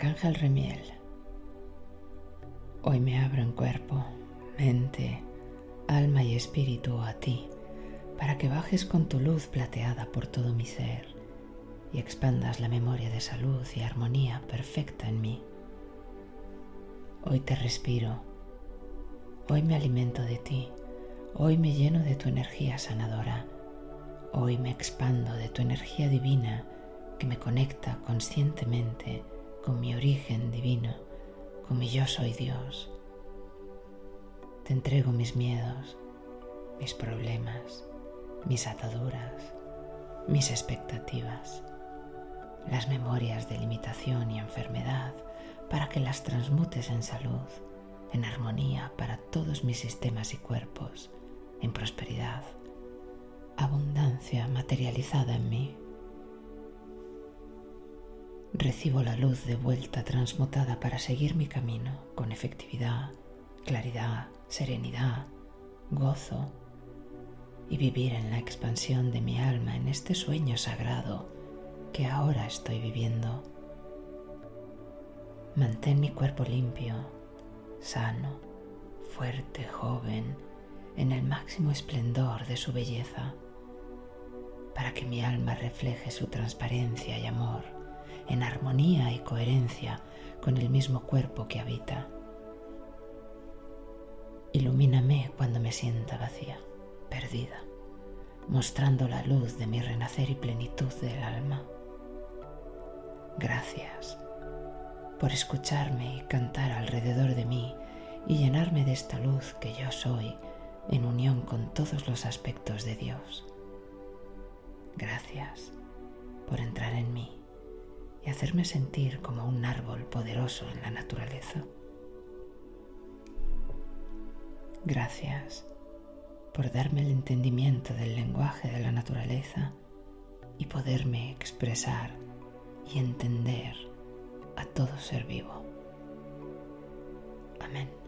Arcángel Remiel. Hoy me abro en cuerpo, mente, alma y espíritu a ti, para que bajes con tu luz plateada por todo mi ser y expandas la memoria de salud y armonía perfecta en mí. Hoy te respiro, hoy me alimento de ti, hoy me lleno de tu energía sanadora, hoy me expando de tu energía divina que me conecta conscientemente con mi origen divino, con mi yo soy Dios. Te entrego mis miedos, mis problemas, mis ataduras, mis expectativas, las memorias de limitación y enfermedad para que las transmutes en salud, en armonía para todos mis sistemas y cuerpos, en prosperidad, abundancia materializada en mí. Recibo la luz de vuelta transmutada para seguir mi camino con efectividad, claridad, serenidad, gozo y vivir en la expansión de mi alma en este sueño sagrado que ahora estoy viviendo. Mantén mi cuerpo limpio, sano, fuerte, joven, en el máximo esplendor de su belleza, para que mi alma refleje su transparencia y amor en armonía y coherencia con el mismo cuerpo que habita. Ilumíname cuando me sienta vacía, perdida, mostrando la luz de mi renacer y plenitud del alma. Gracias por escucharme y cantar alrededor de mí y llenarme de esta luz que yo soy en unión con todos los aspectos de Dios. Gracias por entrar hacerme sentir como un árbol poderoso en la naturaleza. Gracias por darme el entendimiento del lenguaje de la naturaleza y poderme expresar y entender a todo ser vivo. Amén.